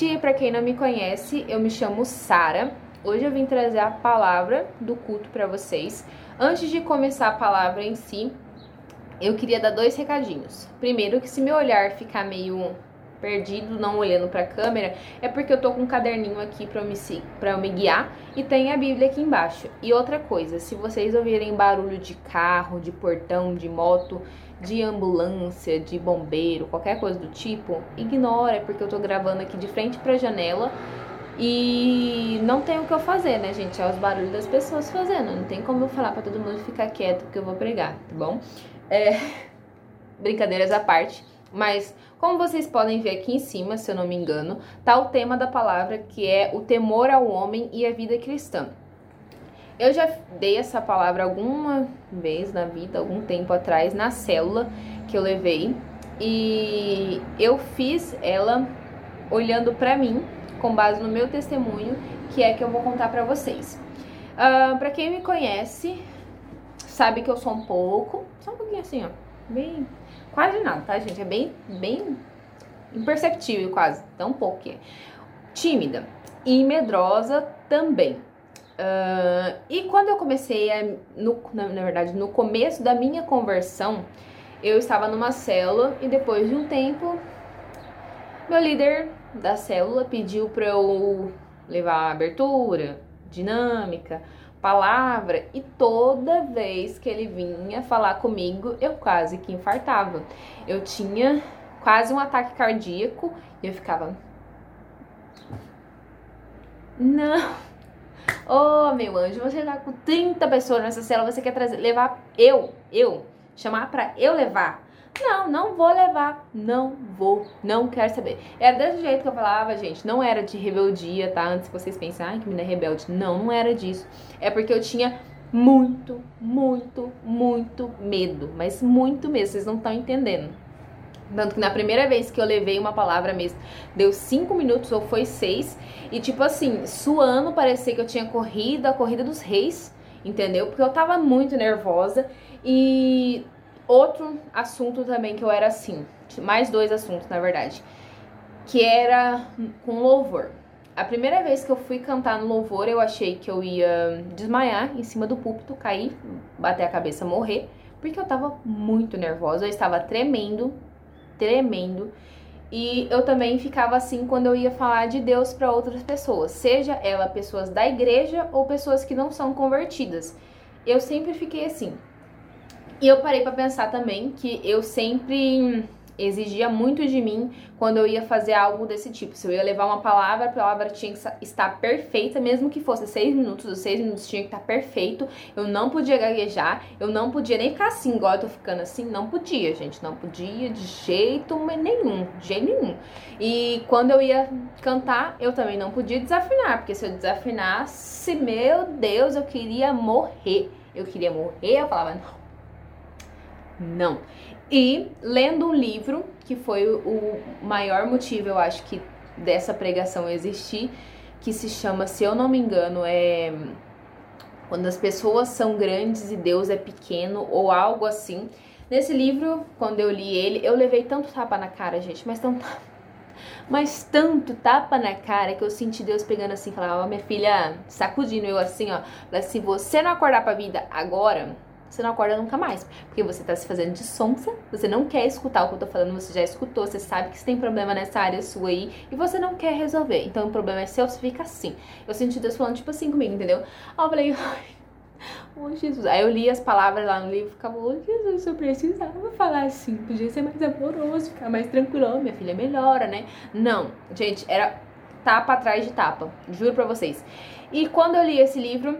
gente, para quem não me conhece, eu me chamo Sara. Hoje eu vim trazer a palavra do culto para vocês. Antes de começar a palavra em si, eu queria dar dois recadinhos. Primeiro, que se meu olhar ficar meio perdido, não olhando para a câmera, é porque eu tô com um caderninho aqui para me, eu me guiar e tem a Bíblia aqui embaixo. E outra coisa, se vocês ouvirem barulho de carro, de portão, de moto, de ambulância, de bombeiro, qualquer coisa do tipo, ignora, porque eu tô gravando aqui de frente para a janela e não tem o que eu fazer, né, gente? É os barulhos das pessoas fazendo. Não tem como eu falar para todo mundo ficar quieto porque eu vou pregar, tá bom? É... Brincadeiras à parte. Mas, como vocês podem ver aqui em cima, se eu não me engano, tá o tema da palavra que é o temor ao homem e a vida cristã. Eu já dei essa palavra alguma vez na vida, algum tempo atrás, na célula que eu levei. E eu fiz ela olhando para mim, com base no meu testemunho, que é que eu vou contar para vocês. Uh, ah, para quem me conhece, sabe que eu sou um pouco, só um pouquinho assim, ó, bem Quase nada, tá, gente? É bem, bem imperceptível quase, tão pouco que é. Tímida e medrosa também. Uh, e quando eu comecei, a, no, na, na verdade, no começo da minha conversão, eu estava numa célula e depois de um tempo, meu líder da célula pediu para eu levar abertura, dinâmica, palavra e toda vez que ele vinha falar comigo, eu quase que infartava. Eu tinha quase um ataque cardíaco e eu ficava. Não. Oh, meu anjo, você tá com 30 pessoas nessa cela, você quer trazer, levar eu, eu, chamar pra eu levar não, não vou levar. Não vou. Não quero saber. Era desse jeito que eu falava, gente. Não era de rebeldia, tá? Antes que vocês pensem, ai, que menina rebelde. Não, não era disso. É porque eu tinha muito, muito, muito medo. Mas muito mesmo. Vocês não estão entendendo. Tanto que na primeira vez que eu levei uma palavra mesmo, deu cinco minutos ou foi seis. E tipo assim, suando, parecia que eu tinha corrido a corrida dos reis, entendeu? Porque eu tava muito nervosa. E outro assunto também que eu era assim, mais dois assuntos na verdade, que era com louvor. A primeira vez que eu fui cantar no louvor, eu achei que eu ia desmaiar em cima do púlpito, cair, bater a cabeça, morrer, porque eu tava muito nervosa, eu estava tremendo, tremendo. E eu também ficava assim quando eu ia falar de Deus para outras pessoas, seja ela pessoas da igreja ou pessoas que não são convertidas. Eu sempre fiquei assim, e eu parei para pensar também que eu sempre exigia muito de mim quando eu ia fazer algo desse tipo. Se eu ia levar uma palavra, a palavra tinha que estar perfeita, mesmo que fosse seis minutos, os seis minutos tinha que estar perfeito. Eu não podia gaguejar, eu não podia nem ficar assim, igual eu tô ficando assim. Não podia, gente, não podia de jeito nenhum, de jeito nenhum. E quando eu ia cantar, eu também não podia desafinar, porque se eu desafinasse, meu Deus, eu queria morrer. Eu queria morrer, eu falava, não. E lendo um livro, que foi o maior motivo, eu acho, que dessa pregação existir, que se chama, se eu não me engano, é quando as pessoas são grandes e Deus é pequeno ou algo assim. Nesse livro, quando eu li ele, eu levei tanto tapa na cara, gente, mas tanto mas tanto tapa na cara que eu senti Deus pegando assim, falava, ó, minha filha, sacudindo eu assim, ó, se você não acordar pra vida agora, você não acorda nunca mais. Porque você tá se fazendo de sonsa, você não quer escutar o que eu tô falando, você já escutou, você sabe que você tem problema nessa área sua aí e você não quer resolver. Então o problema é seu, você fica assim. Eu senti Deus falando tipo assim comigo, entendeu? Aí eu falei, ai. Oh, Jesus. Aí eu li as palavras lá no livro e ficava, oh, Jesus, eu precisava falar assim. Podia ser mais amoroso, ficar mais tranquilo. Minha filha melhora, né? Não, gente, era tapa atrás de tapa. Juro pra vocês. E quando eu li esse livro,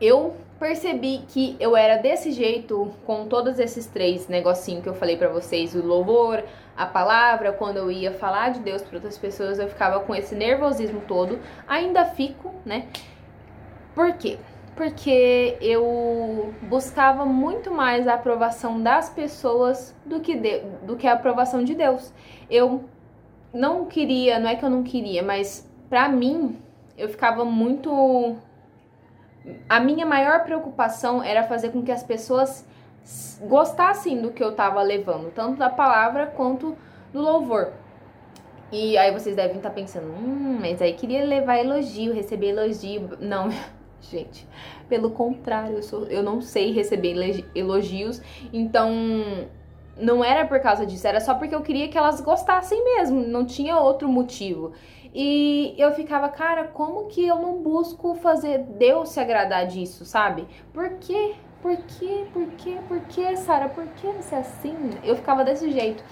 eu percebi que eu era desse jeito com todos esses três negocinhos que eu falei para vocês, o louvor, a palavra, quando eu ia falar de Deus para outras pessoas, eu ficava com esse nervosismo todo. Ainda fico, né? Por quê? Porque eu buscava muito mais a aprovação das pessoas do que, de, do que a aprovação de Deus. Eu não queria, não é que eu não queria, mas para mim eu ficava muito a minha maior preocupação era fazer com que as pessoas gostassem do que eu estava levando, tanto da palavra quanto do louvor. E aí vocês devem estar pensando, hum, mas aí queria levar elogio, receber elogio. Não, gente, pelo contrário, eu, sou, eu não sei receber elogios, então não era por causa disso, era só porque eu queria que elas gostassem mesmo, não tinha outro motivo. E eu ficava, cara, como que eu não busco fazer Deus se agradar disso, sabe? Por quê? Por quê? Por quê? Por quê, Sara? Por que você é assim? Eu ficava desse jeito.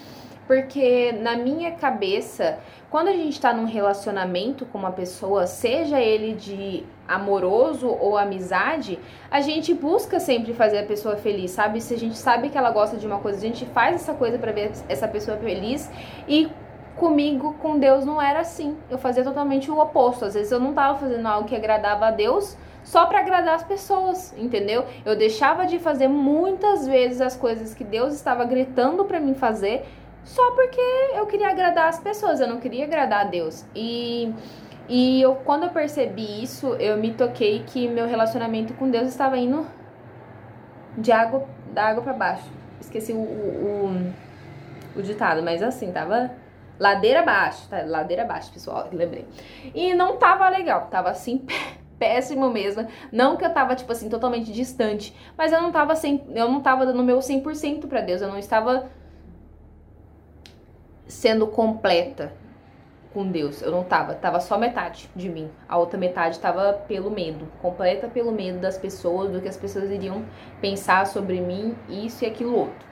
Porque na minha cabeça, quando a gente tá num relacionamento com uma pessoa, seja ele de amoroso ou amizade, a gente busca sempre fazer a pessoa feliz, sabe? Se a gente sabe que ela gosta de uma coisa, a gente faz essa coisa para ver essa pessoa feliz e comigo, com Deus, não era assim. Eu fazia totalmente o oposto. Às vezes eu não tava fazendo algo que agradava a Deus só para agradar as pessoas, entendeu? Eu deixava de fazer muitas vezes as coisas que Deus estava gritando para mim fazer só porque eu queria agradar as pessoas, eu não queria agradar a Deus. E, e eu, quando eu percebi isso, eu me toquei que meu relacionamento com Deus estava indo de água, da água para baixo. Esqueci o, o, o, o ditado, mas assim, tava ladeira abaixo, tá? Ladeira abaixo, pessoal, lembrei. E não tava legal, tava assim, péssimo mesmo. Não que eu tava, tipo assim, totalmente distante, mas eu não tava, sem, eu não tava dando meu 100% para Deus, eu não estava sendo completa com Deus. Eu não tava, tava só metade de mim. A outra metade tava pelo medo, completa pelo medo das pessoas, do que as pessoas iriam pensar sobre mim, isso e aquilo outro.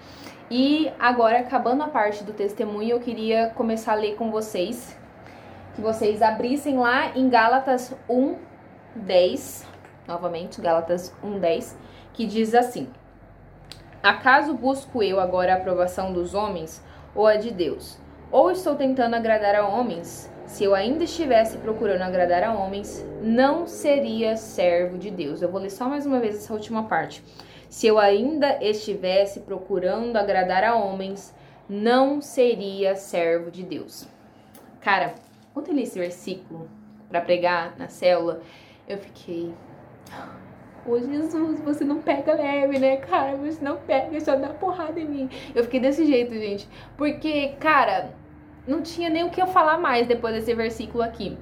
E agora, acabando a parte do testemunho, eu queria começar a ler com vocês. Que vocês abrissem lá em Gálatas 1, 10, novamente, Gálatas 1, 10, que diz assim: Acaso busco eu agora a aprovação dos homens ou a de Deus? Ou estou tentando agradar a homens? Se eu ainda estivesse procurando agradar a homens, não seria servo de Deus. Eu vou ler só mais uma vez essa última parte. Se eu ainda estivesse procurando agradar a homens, não seria servo de Deus. Cara, quando eu li esse versículo para pregar na célula, eu fiquei. Ô Jesus, você não pega leve, né, cara? Você não pega, só dá porrada em mim. Eu fiquei desse jeito, gente. Porque, cara, não tinha nem o que eu falar mais depois desse versículo aqui.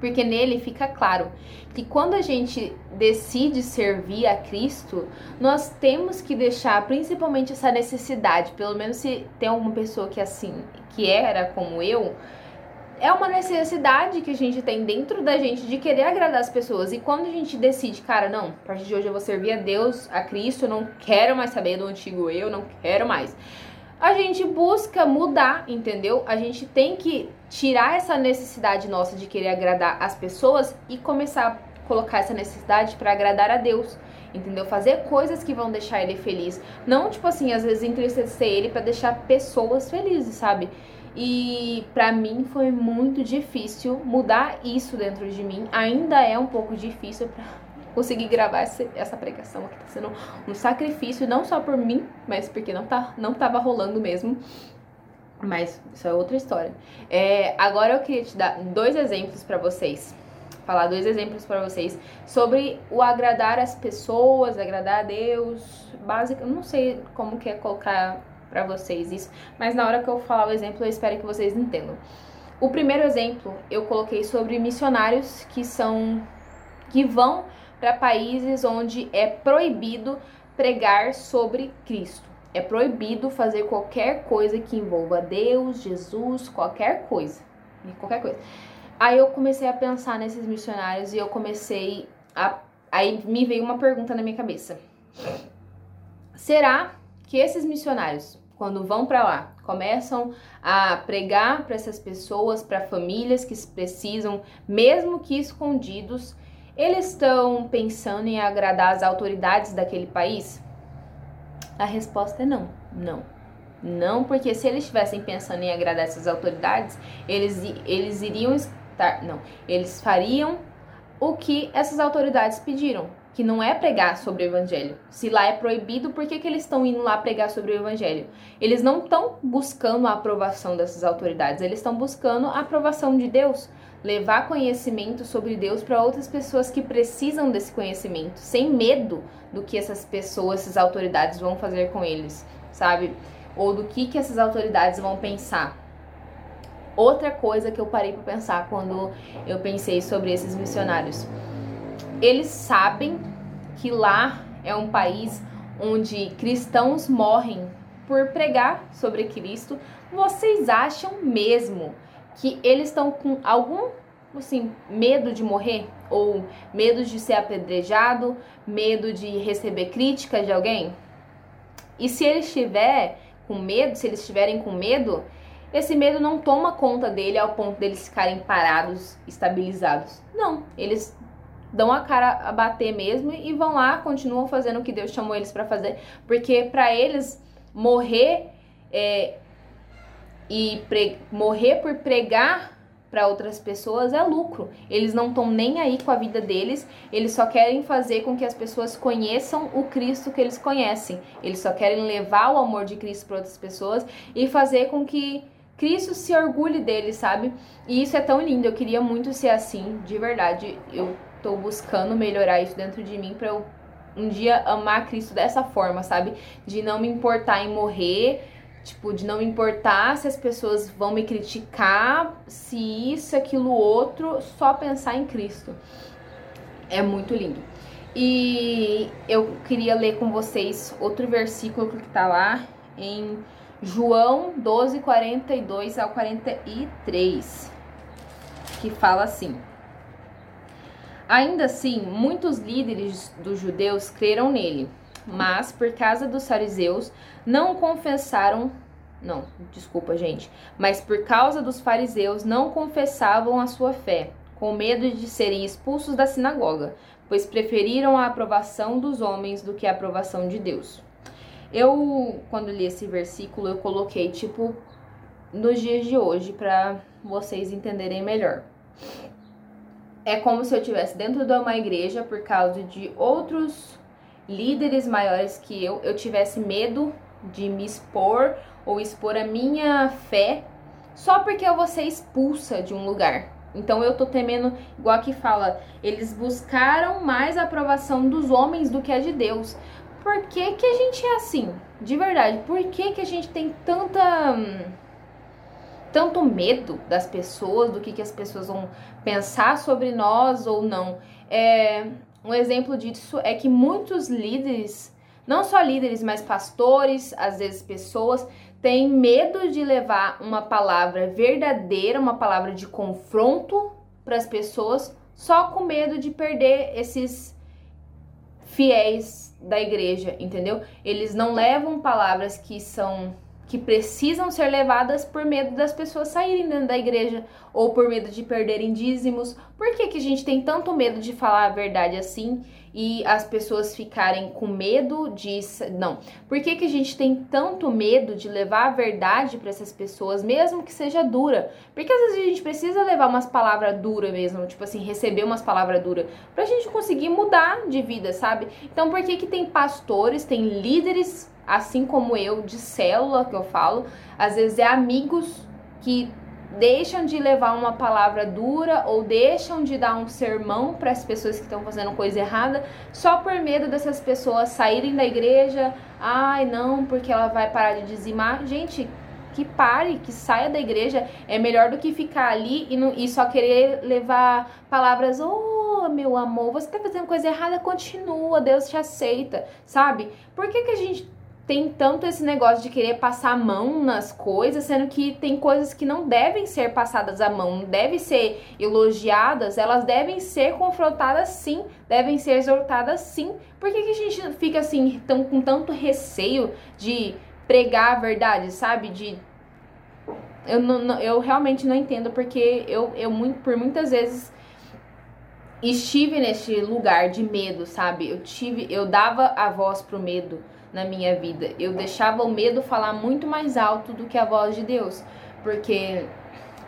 Porque nele fica claro que quando a gente decide servir a Cristo, nós temos que deixar principalmente essa necessidade, pelo menos se tem alguma pessoa que é assim, que era como eu, é uma necessidade que a gente tem dentro da gente de querer agradar as pessoas. E quando a gente decide, cara, não, a partir de hoje eu vou servir a Deus, a Cristo, eu não quero mais saber do antigo eu, não quero mais. A gente busca mudar, entendeu? A gente tem que tirar essa necessidade nossa de querer agradar as pessoas e começar a colocar essa necessidade para agradar a Deus entendeu? Fazer coisas que vão deixar ele feliz. Não, tipo assim, às vezes entristecer ele para deixar pessoas felizes, sabe? E para mim foi muito difícil mudar isso dentro de mim. Ainda é um pouco difícil para conseguir gravar essa, pregação aqui. Tá sendo um sacrifício, não só por mim, mas porque não, tá, não tava rolando mesmo. Mas isso é outra história. É, agora eu queria te dar dois exemplos para vocês. Falar dois exemplos para vocês sobre o agradar as pessoas, agradar a Deus. Básico, não sei como que é colocar para vocês isso, mas na hora que eu falar o exemplo, eu espero que vocês entendam. O primeiro exemplo eu coloquei sobre missionários que são que vão para países onde é proibido pregar sobre Cristo. É proibido fazer qualquer coisa que envolva Deus, Jesus, qualquer coisa. Qualquer coisa. Aí eu comecei a pensar nesses missionários e eu comecei a. Aí me veio uma pergunta na minha cabeça. Será que esses missionários quando vão para lá, começam a pregar para essas pessoas, para famílias que precisam, mesmo que escondidos, eles estão pensando em agradar as autoridades daquele país? A resposta é não, não. Não, porque se eles estivessem pensando em agradar essas autoridades, eles, eles iriam estar. Não, eles fariam o que essas autoridades pediram que não é pregar sobre o evangelho. Se lá é proibido, por que, que eles estão indo lá pregar sobre o evangelho? Eles não estão buscando a aprovação dessas autoridades, eles estão buscando a aprovação de Deus. Levar conhecimento sobre Deus para outras pessoas que precisam desse conhecimento, sem medo do que essas pessoas, essas autoridades vão fazer com eles, sabe? Ou do que, que essas autoridades vão pensar. outra coisa que eu parei para pensar quando eu pensei sobre esses missionários. Eles sabem que lá é um país onde cristãos morrem por pregar sobre Cristo. Vocês acham mesmo que eles estão com algum assim, medo de morrer ou medo de ser apedrejado, medo de receber crítica de alguém? E se ele estiver com medo, se eles estiverem com medo, esse medo não toma conta dele ao ponto deles ficarem parados, estabilizados. Não, eles dão a cara a bater mesmo e vão lá, continuam fazendo o que Deus chamou eles para fazer, porque para eles morrer é, e morrer por pregar para outras pessoas é lucro. Eles não estão nem aí com a vida deles, eles só querem fazer com que as pessoas conheçam o Cristo que eles conhecem. Eles só querem levar o amor de Cristo para outras pessoas e fazer com que Cristo se orgulhe deles, sabe? E isso é tão lindo, eu queria muito ser assim, de verdade. Eu tô buscando melhorar isso dentro de mim para eu um dia amar Cristo dessa forma, sabe? De não me importar em morrer, tipo, de não me importar se as pessoas vão me criticar, se isso, aquilo, outro, só pensar em Cristo. É muito lindo. E eu queria ler com vocês outro versículo que tá lá em João 12, 42 ao 43, que fala assim. Ainda assim, muitos líderes dos judeus creram nele, mas por causa dos fariseus não confessaram, não, desculpa, gente, mas por causa dos fariseus não confessavam a sua fé, com medo de serem expulsos da sinagoga, pois preferiram a aprovação dos homens do que a aprovação de Deus. Eu, quando li esse versículo, eu coloquei tipo nos dias de hoje para vocês entenderem melhor é como se eu estivesse dentro de uma igreja por causa de outros líderes maiores que eu, eu tivesse medo de me expor ou expor a minha fé só porque eu vou ser expulsa de um lugar. Então eu tô temendo, igual aqui fala, eles buscaram mais a aprovação dos homens do que a de Deus. Por que, que a gente é assim? De verdade, por que, que a gente tem tanta. Tanto medo das pessoas, do que, que as pessoas vão pensar sobre nós ou não. É, um exemplo disso é que muitos líderes, não só líderes, mas pastores, às vezes pessoas, têm medo de levar uma palavra verdadeira, uma palavra de confronto para as pessoas, só com medo de perder esses fiéis da igreja, entendeu? Eles não levam palavras que são que precisam ser levadas por medo das pessoas saírem dentro da igreja ou por medo de perderem dízimos. Por que, que a gente tem tanto medo de falar a verdade assim e as pessoas ficarem com medo de. Não. Por que, que a gente tem tanto medo de levar a verdade para essas pessoas, mesmo que seja dura? Porque às vezes a gente precisa levar umas palavras duras mesmo, tipo assim, receber umas palavras duras, pra gente conseguir mudar de vida, sabe? Então por que, que tem pastores, tem líderes assim como eu, de célula que eu falo, às vezes é amigos que deixam de levar uma palavra dura ou deixam de dar um sermão para as pessoas que estão fazendo coisa errada só por medo dessas pessoas saírem da igreja. Ai, não, porque ela vai parar de dizimar. Gente, que pare, que saia da igreja é melhor do que ficar ali e, não, e só querer levar palavras, oh meu amor, você tá fazendo coisa errada, continua, Deus te aceita, sabe? Por que, que a gente tem tanto esse negócio de querer passar a mão nas coisas, sendo que tem coisas que não devem ser passadas à mão, não devem ser elogiadas, elas devem ser confrontadas sim, devem ser exortadas sim. Por que, que a gente fica assim, tão, com tanto receio de pregar a verdade, sabe? De. Eu, não, eu realmente não entendo, porque eu, eu por muitas vezes estive neste lugar de medo, sabe? Eu tive, eu dava a voz pro medo na minha vida. Eu deixava o medo falar muito mais alto do que a voz de Deus, porque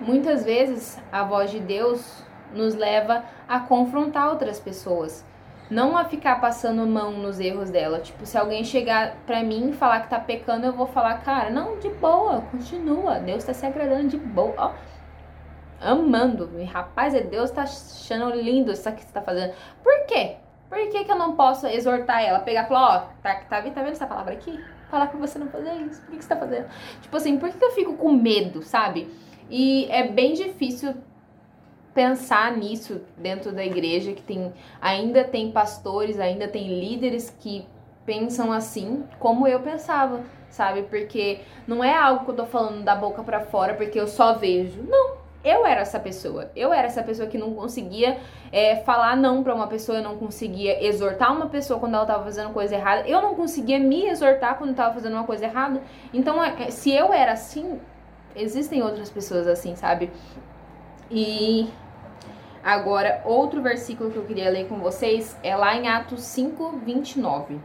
muitas vezes a voz de Deus nos leva a confrontar outras pessoas, não a ficar passando mão nos erros dela. Tipo, se alguém chegar pra mim e falar que tá pecando, eu vou falar, cara, não, de boa, continua. Deus tá se agradando de boa. Ó, amando. Rapaz, é Deus tá achando lindo isso que você tá fazendo. Por quê? Por que, que eu não posso exortar ela? Pegar e falar, ó, tá, tá, tá vendo essa palavra aqui? Falar pra você não fazer isso. Por que, que você tá fazendo? Tipo assim, por que, que eu fico com medo, sabe? E é bem difícil pensar nisso dentro da igreja, que tem ainda tem pastores, ainda tem líderes que pensam assim, como eu pensava, sabe? Porque não é algo que eu tô falando da boca para fora porque eu só vejo. Não, eu era essa pessoa. Eu era essa pessoa que não conseguia é, falar não para uma pessoa, eu não conseguia exortar uma pessoa quando ela tava fazendo coisa errada, eu não conseguia me exortar quando eu tava fazendo uma coisa errada. Então, é, se eu era assim, existem outras pessoas assim, sabe? E agora, outro versículo que eu queria ler com vocês é lá em Atos 5, 29,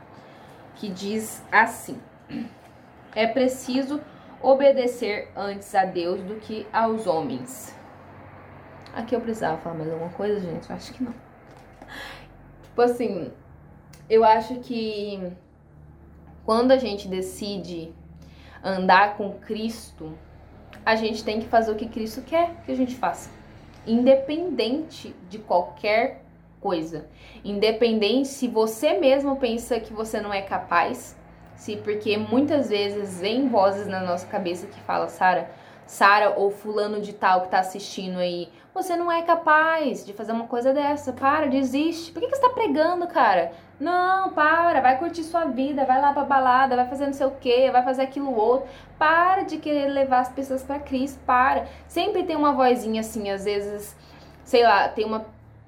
que diz assim: É preciso obedecer antes a Deus do que aos homens. Aqui eu precisava falar mais alguma coisa, gente? Eu acho que não. Tipo assim, eu acho que quando a gente decide andar com Cristo, a gente tem que fazer o que Cristo quer que a gente faça. Independente de qualquer coisa. Independente se você mesmo pensa que você não é capaz, se porque muitas vezes vem vozes na nossa cabeça que fala, Sara, Sara ou fulano de tal que tá assistindo aí, você não é capaz de fazer uma coisa dessa. Para, desiste. Por que, que você tá pregando, cara? Não, para, vai curtir sua vida, vai lá pra balada, vai fazer não sei o que, vai fazer aquilo outro. Para de querer levar as pessoas para Cristo, para. Sempre tem uma vozinha assim, às vezes, sei lá, tem uma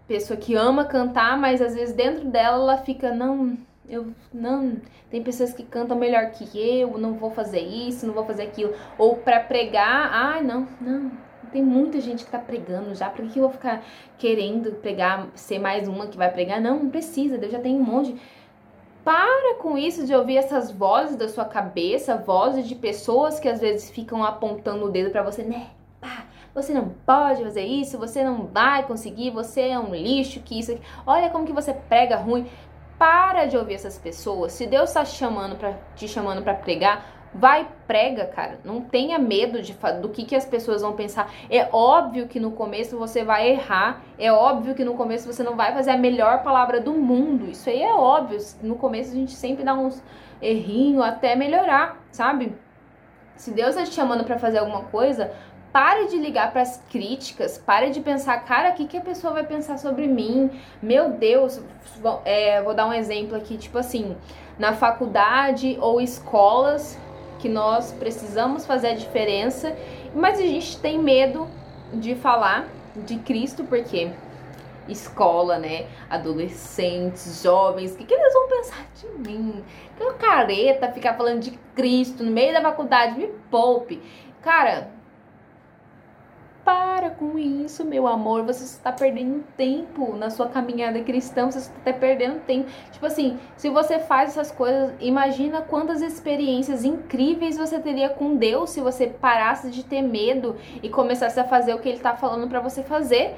pessoa que ama cantar, mas às vezes dentro dela ela fica, não, eu não, tem pessoas que cantam melhor que eu, não vou fazer isso, não vou fazer aquilo, ou para pregar, ai, não, não. Tem muita gente que tá pregando já, por que eu vou ficar querendo pregar, ser mais uma que vai pregar? Não, não precisa, Deus já tem um monte. Para com isso de ouvir essas vozes da sua cabeça, vozes de pessoas que às vezes ficam apontando o dedo para você, né? Você não pode fazer isso, você não vai conseguir, você é um lixo, que isso. Olha como que você prega ruim. Para de ouvir essas pessoas. Se Deus está te chamando para te chamando para pregar, vai prega, cara. Não tenha medo de do que, que as pessoas vão pensar. É óbvio que no começo você vai errar. É óbvio que no começo você não vai fazer a melhor palavra do mundo. Isso aí é óbvio. No começo a gente sempre dá uns errinhos até melhorar, sabe? Se Deus está te chamando para fazer alguma coisa, Pare de ligar para as críticas, pare de pensar, cara, o que, que a pessoa vai pensar sobre mim? Meu Deus, é, vou dar um exemplo aqui, tipo assim, na faculdade ou escolas que nós precisamos fazer a diferença, mas a gente tem medo de falar de Cristo, porque escola, né? Adolescentes, jovens, o que, que eles vão pensar de mim? Que careta ficar falando de Cristo no meio da faculdade, me poupe. Cara, com isso, meu amor. Você está perdendo tempo na sua caminhada cristã. Você está perdendo tempo. Tipo assim, se você faz essas coisas, imagina quantas experiências incríveis você teria com Deus se você parasse de ter medo e começasse a fazer o que Ele está falando para você fazer.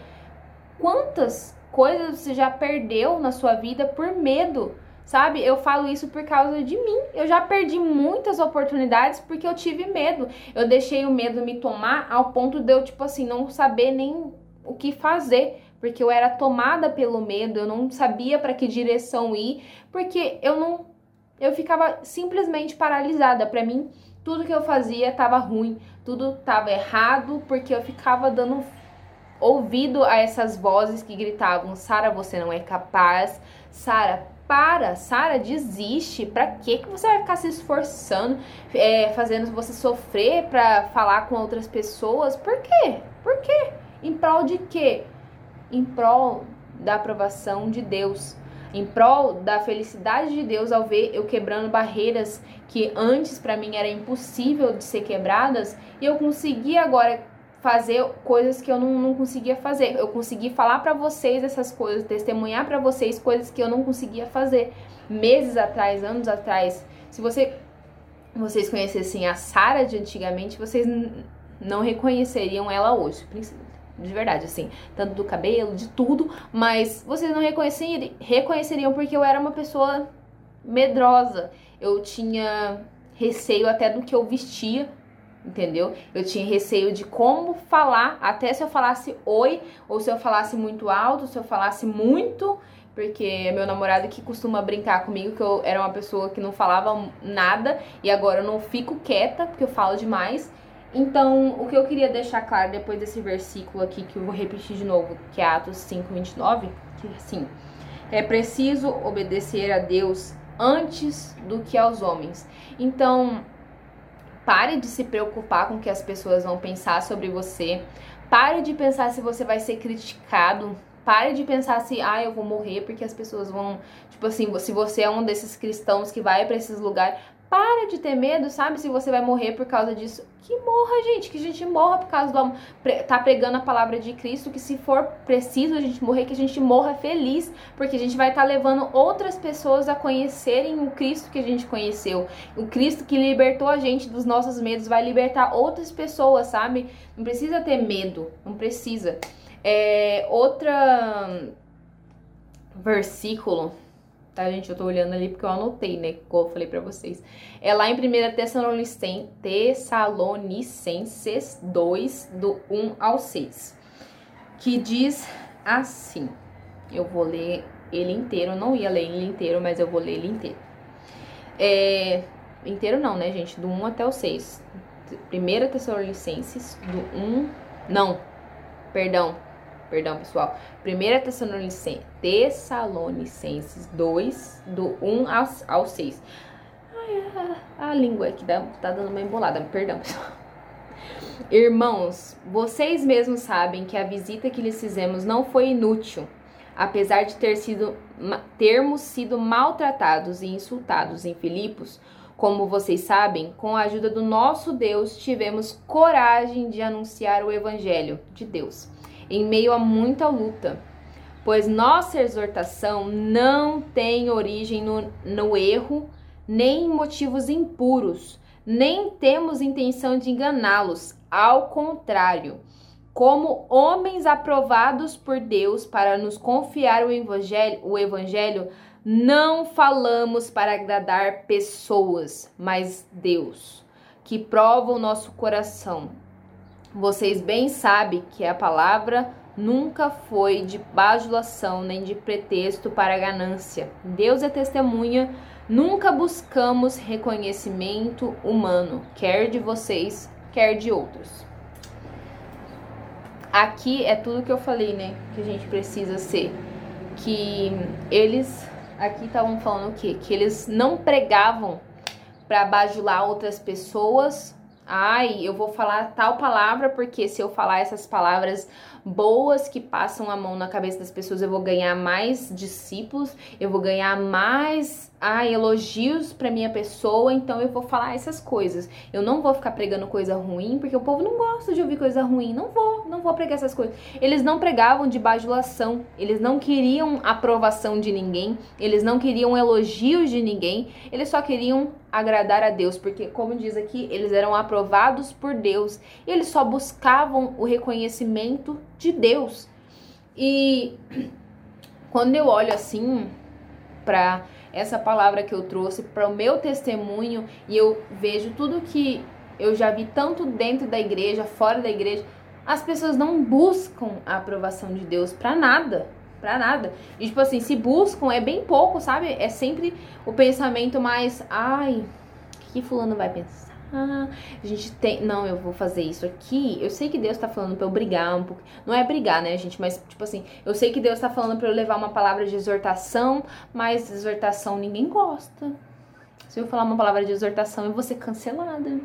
Quantas coisas você já perdeu na sua vida por medo? Sabe? Eu falo isso por causa de mim. Eu já perdi muitas oportunidades porque eu tive medo. Eu deixei o medo me tomar ao ponto de eu, tipo assim, não saber nem o que fazer. Porque eu era tomada pelo medo, eu não sabia para que direção ir, porque eu não. Eu ficava simplesmente paralisada. Para mim, tudo que eu fazia estava ruim, tudo estava errado, porque eu ficava dando ouvido a essas vozes que gritavam: Sara, você não é capaz. Sara, para, Sara, desiste. Pra que que você vai ficar se esforçando, é, fazendo você sofrer para falar com outras pessoas? Por quê? Por quê? Em prol de quê? Em prol da aprovação de Deus. Em prol da felicidade de Deus ao ver eu quebrando barreiras que antes para mim era impossível de ser quebradas e eu consegui agora fazer coisas que eu não, não conseguia fazer. Eu consegui falar para vocês essas coisas, testemunhar para vocês coisas que eu não conseguia fazer meses atrás, anos atrás. Se você vocês conhecessem a Sara de antigamente, vocês não reconheceriam ela hoje, de verdade, assim, tanto do cabelo, de tudo, mas vocês não reconheceriam, reconheceriam porque eu era uma pessoa medrosa. Eu tinha receio até do que eu vestia, entendeu? Eu tinha receio de como falar, até se eu falasse oi, ou se eu falasse muito alto, se eu falasse muito, porque meu namorado que costuma brincar comigo que eu era uma pessoa que não falava nada e agora eu não fico quieta porque eu falo demais. Então, o que eu queria deixar claro depois desse versículo aqui, que eu vou repetir de novo, que é Atos 5, 29, que assim, é preciso obedecer a Deus antes do que aos homens. Então, pare de se preocupar com o que as pessoas vão pensar sobre você. Pare de pensar se você vai ser criticado. Pare de pensar se, ah, eu vou morrer porque as pessoas vão. Tipo assim, se você é um desses cristãos que vai para esses lugares, para de ter medo, sabe? Se você vai morrer por causa disso, que morra, gente, que a gente morra por causa do tá pregando a palavra de Cristo, que se for preciso a gente morrer, que a gente morra feliz, porque a gente vai estar tá levando outras pessoas a conhecerem o Cristo que a gente conheceu. O Cristo que libertou a gente dos nossos medos vai libertar outras pessoas, sabe? Não precisa ter medo, não precisa. É, outra versículo tá, gente? Eu tô olhando ali porque eu anotei, né? Como eu falei pra vocês. É lá em 1 Tessalonicenses 2, do 1 ao 6, que diz assim. Eu vou ler ele inteiro, não ia ler ele inteiro, mas eu vou ler ele inteiro. É, inteiro não, né, gente? Do 1 até o 6. 1 Tessalonicenses, do 1. Não, perdão, perdão, pessoal. 1 Tessalonicenses 2, do 1 ao, ao 6. Ai, a, a língua aqui dá, tá dando uma embolada, perdão, pessoal. Irmãos, vocês mesmos sabem que a visita que lhes fizemos não foi inútil, apesar de ter sido, termos sido maltratados e insultados em Filipos. Como vocês sabem, com a ajuda do nosso Deus, tivemos coragem de anunciar o Evangelho de Deus em meio a muita luta, pois nossa exortação não tem origem no, no erro, nem em motivos impuros, nem temos intenção de enganá-los, ao contrário. Como homens aprovados por Deus para nos confiar o evangelho, o evangelho, não falamos para agradar pessoas, mas Deus, que prova o nosso coração. Vocês bem sabem que a palavra nunca foi de bajulação nem de pretexto para ganância. Deus é testemunha, nunca buscamos reconhecimento humano, quer de vocês, quer de outros. Aqui é tudo que eu falei, né? Que a gente precisa ser. Que eles aqui estavam falando o quê? Que eles não pregavam para bajular outras pessoas Ai, eu vou falar tal palavra porque se eu falar essas palavras boas que passam a mão na cabeça das pessoas, eu vou ganhar mais discípulos, eu vou ganhar mais ah, elogios para minha pessoa, então eu vou falar essas coisas. Eu não vou ficar pregando coisa ruim, porque o povo não gosta de ouvir coisa ruim. Não vou, não vou pregar essas coisas. Eles não pregavam de bajulação, eles não queriam aprovação de ninguém, eles não queriam elogios de ninguém, eles só queriam agradar a Deus, porque como diz aqui, eles eram aprovados por Deus, eles só buscavam o reconhecimento de Deus. E quando eu olho assim para essa palavra que eu trouxe para o meu testemunho e eu vejo tudo que eu já vi tanto dentro da igreja, fora da igreja, as pessoas não buscam a aprovação de Deus para nada, para nada. E tipo assim, se buscam é bem pouco, sabe? É sempre o pensamento mais, ai, o que fulano vai pensar? a gente tem. Não, eu vou fazer isso aqui. Eu sei que Deus tá falando pra eu brigar um pouco. Não é brigar, né, gente? Mas, tipo assim, eu sei que Deus tá falando pra eu levar uma palavra de exortação, mas exortação ninguém gosta. Se eu falar uma palavra de exortação, eu vou ser cancelada.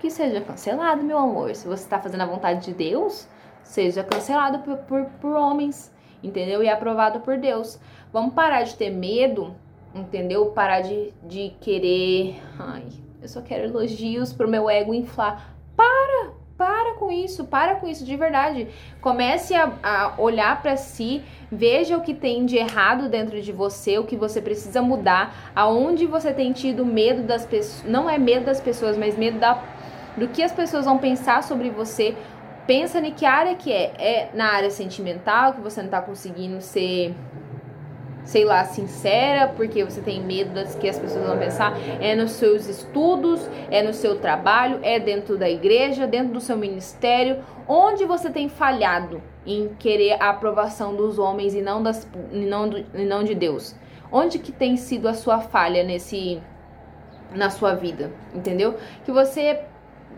Que seja cancelado, meu amor. Se você tá fazendo a vontade de Deus, seja cancelado por, por, por homens, entendeu? E aprovado por Deus. Vamos parar de ter medo, entendeu? Parar de, de querer. Ai, eu só quero elogios pro meu ego inflar. Para! Para com isso, para com isso de verdade. Comece a, a olhar para si, veja o que tem de errado dentro de você, o que você precisa mudar, aonde você tem tido medo das pessoas. Não é medo das pessoas, mas medo da, do que as pessoas vão pensar sobre você. Pensa em que área que é. É na área sentimental, que você não tá conseguindo ser sei lá, sincera, porque você tem medo das que as pessoas vão pensar, é nos seus estudos, é no seu trabalho, é dentro da igreja, dentro do seu ministério, onde você tem falhado em querer a aprovação dos homens e não das e não, do, e não de Deus. Onde que tem sido a sua falha nesse na sua vida, entendeu? Que você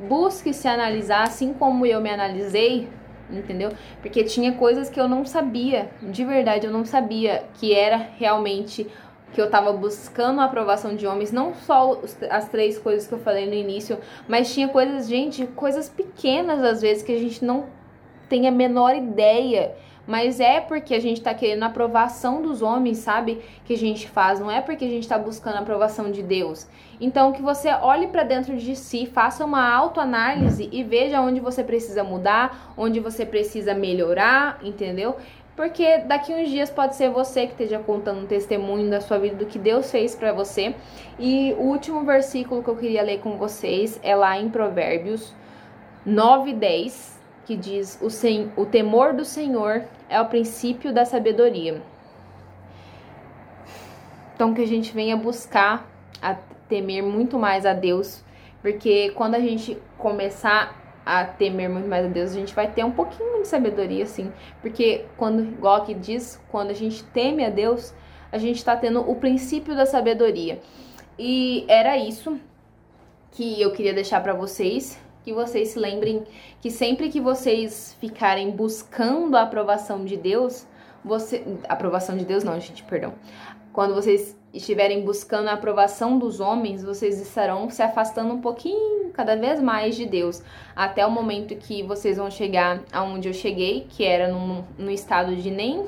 busque se analisar assim como eu me analisei, entendeu? Porque tinha coisas que eu não sabia, de verdade eu não sabia que era realmente que eu tava buscando a aprovação de homens, não só as três coisas que eu falei no início, mas tinha coisas, gente, coisas pequenas às vezes que a gente não tem a menor ideia mas é porque a gente tá querendo a aprovação dos homens, sabe? Que a gente faz, não é porque a gente tá buscando a aprovação de Deus. Então, que você olhe para dentro de si, faça uma autoanálise e veja onde você precisa mudar, onde você precisa melhorar, entendeu? Porque daqui uns dias pode ser você que esteja contando um testemunho da sua vida do que Deus fez para você. E o último versículo que eu queria ler com vocês é lá em Provérbios 9, 10 que diz: o, sen, o temor do Senhor é o princípio da sabedoria. Então, que a gente venha buscar a temer muito mais a Deus, porque quando a gente começar a temer muito mais a Deus, a gente vai ter um pouquinho de sabedoria, assim, porque quando, igual aqui diz, quando a gente teme a Deus, a gente está tendo o princípio da sabedoria. E era isso que eu queria deixar para vocês que vocês se lembrem que sempre que vocês ficarem buscando a aprovação de Deus, você. Aprovação de Deus, não, gente, perdão. Quando vocês estiverem buscando a aprovação dos homens, vocês estarão se afastando um pouquinho, cada vez mais de Deus, até o momento que vocês vão chegar aonde eu cheguei, que era num, num estado de nem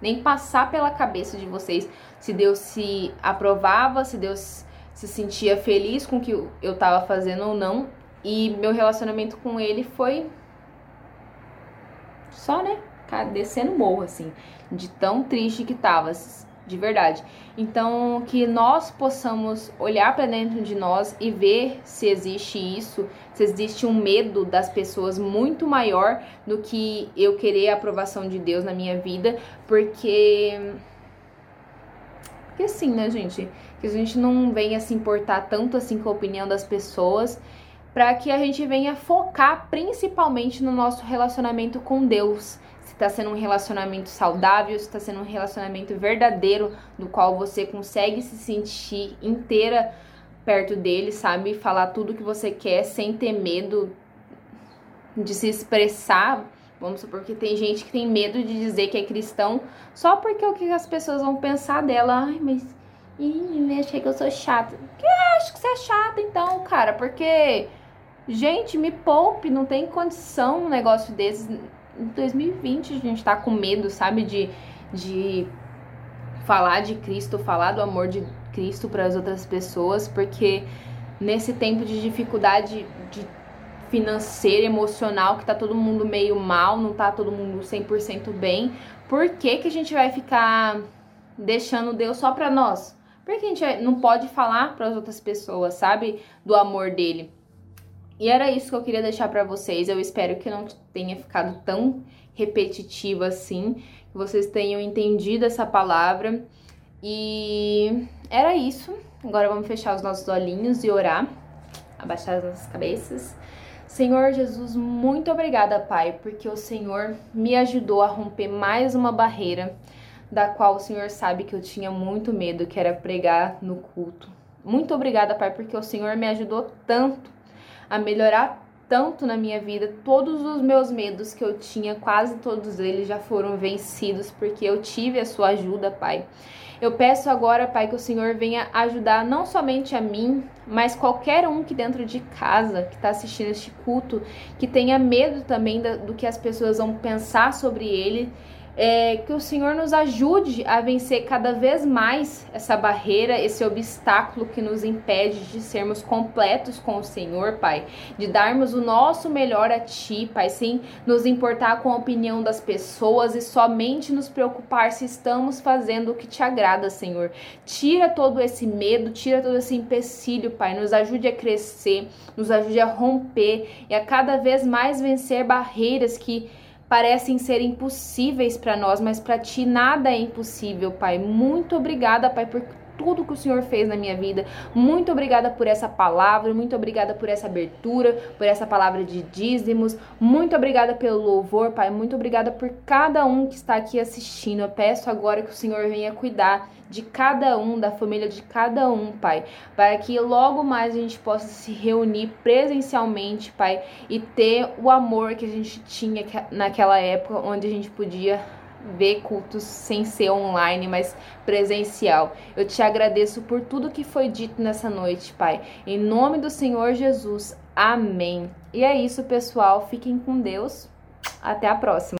nem passar pela cabeça de vocês se Deus se aprovava, se Deus se sentia feliz com o que eu estava fazendo ou não. E meu relacionamento com ele foi só, né? Descendo morro, assim, de tão triste que tava, de verdade. Então, que nós possamos olhar para dentro de nós e ver se existe isso, se existe um medo das pessoas muito maior do que eu querer a aprovação de Deus na minha vida, porque. Porque assim, né, gente? Que a gente não venha se importar tanto assim com a opinião das pessoas para que a gente venha focar principalmente no nosso relacionamento com Deus. Se está sendo um relacionamento saudável, se está sendo um relacionamento verdadeiro, no qual você consegue se sentir inteira perto dele, sabe? Falar tudo que você quer sem ter medo de se expressar. Vamos supor que tem gente que tem medo de dizer que é cristão só porque o que as pessoas vão pensar dela. Ai, mas. Ih, achei que eu sou chata. Que acho que você é chata então, cara, porque Gente, me poupe, não tem condição um negócio desses. Em 2020 a gente tá com medo, sabe, de, de falar de Cristo, falar do amor de Cristo para as outras pessoas, porque nesse tempo de dificuldade de financeira, emocional, que tá todo mundo meio mal, não tá todo mundo 100% bem, por que que a gente vai ficar deixando Deus só para nós? Por que a gente não pode falar para as outras pessoas, sabe, do amor dele? E era isso que eu queria deixar para vocês. Eu espero que não tenha ficado tão repetitivo assim, que vocês tenham entendido essa palavra. E era isso. Agora vamos fechar os nossos olhinhos e orar, abaixar as nossas cabeças. Senhor Jesus, muito obrigada, Pai, porque o Senhor me ajudou a romper mais uma barreira da qual o Senhor sabe que eu tinha muito medo, que era pregar no culto. Muito obrigada, Pai, porque o Senhor me ajudou tanto a melhorar tanto na minha vida. Todos os meus medos que eu tinha, quase todos eles já foram vencidos porque eu tive a sua ajuda, Pai. Eu peço agora, Pai, que o Senhor venha ajudar não somente a mim, mas qualquer um que dentro de casa que está assistindo este culto, que tenha medo também do que as pessoas vão pensar sobre ele é, que o Senhor nos ajude a vencer cada vez mais essa barreira, esse obstáculo que nos impede de sermos completos com o Senhor, Pai, de darmos o nosso melhor a Ti, Pai, sem nos importar com a opinião das pessoas e somente nos preocupar se estamos fazendo o que te agrada, Senhor. Tira todo esse medo, tira todo esse empecilho, Pai, nos ajude a crescer, nos ajude a romper e a cada vez mais vencer barreiras que parecem ser impossíveis para nós, mas para ti nada é impossível, Pai. Muito obrigada, Pai, por tudo que o Senhor fez na minha vida. Muito obrigada por essa palavra, muito obrigada por essa abertura, por essa palavra de dízimos. Muito obrigada pelo louvor, Pai. Muito obrigada por cada um que está aqui assistindo. Eu peço agora que o Senhor venha cuidar de cada um, da família de cada um, Pai, para que logo mais a gente possa se reunir presencialmente, Pai, e ter o amor que a gente tinha naquela época onde a gente podia ver cultos sem ser online, mas presencial. Eu te agradeço por tudo que foi dito nessa noite, Pai. Em nome do Senhor Jesus. Amém. E é isso, pessoal. Fiquem com Deus. Até a próxima.